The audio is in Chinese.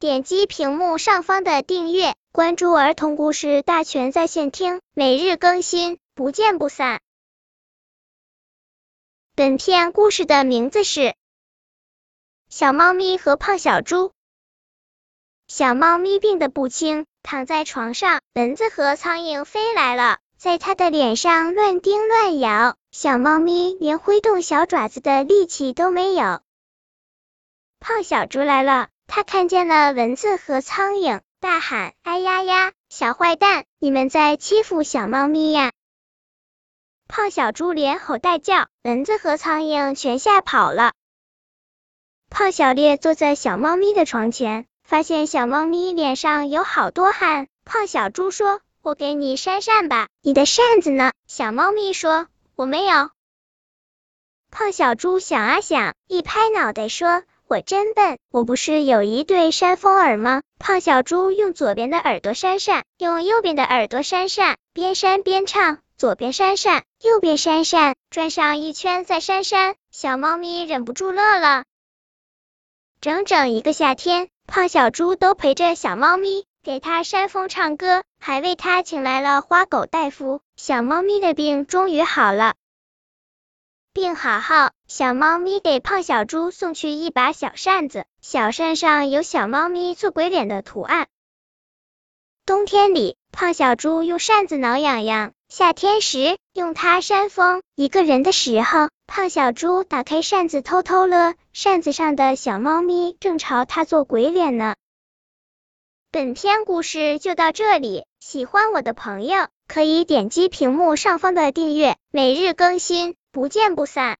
点击屏幕上方的订阅，关注儿童故事大全在线听，每日更新，不见不散。本片故事的名字是《小猫咪和胖小猪》。小猫咪病得不轻，躺在床上，蚊子和苍蝇飞来了，在它的脸上乱叮乱咬。小猫咪连挥动小爪子的力气都没有。胖小猪来了，它看见了蚊子和苍蝇，大喊：“哎呀呀，小坏蛋，你们在欺负小猫咪呀！”胖小猪连吼带叫，蚊子和苍蝇全吓跑了。胖小烈坐在小猫咪的床前。发现小猫咪脸上有好多汗，胖小猪说：“我给你扇扇吧。”你的扇子呢？小猫咪说：“我没有。”胖小猪想啊想，一拍脑袋说：“我真笨，我不是有一对扇风耳吗？”胖小猪用左边的耳朵扇扇，用右边的耳朵扇扇，边扇边唱：“左边扇扇，右边扇扇，转上一圈再扇扇。”小猫咪忍不住乐了。整整一个夏天。胖小猪都陪着小猫咪，给它扇风唱歌，还为它请来了花狗大夫。小猫咪的病终于好了。病好后，小猫咪给胖小猪送去一把小扇子，小扇上有小猫咪做鬼脸的图案。冬天里，胖小猪用扇子挠痒痒；夏天时，用它扇风。一个人的时候。胖小猪打开扇子偷偷乐，扇子上的小猫咪正朝他做鬼脸呢。本篇故事就到这里，喜欢我的朋友可以点击屏幕上方的订阅，每日更新，不见不散。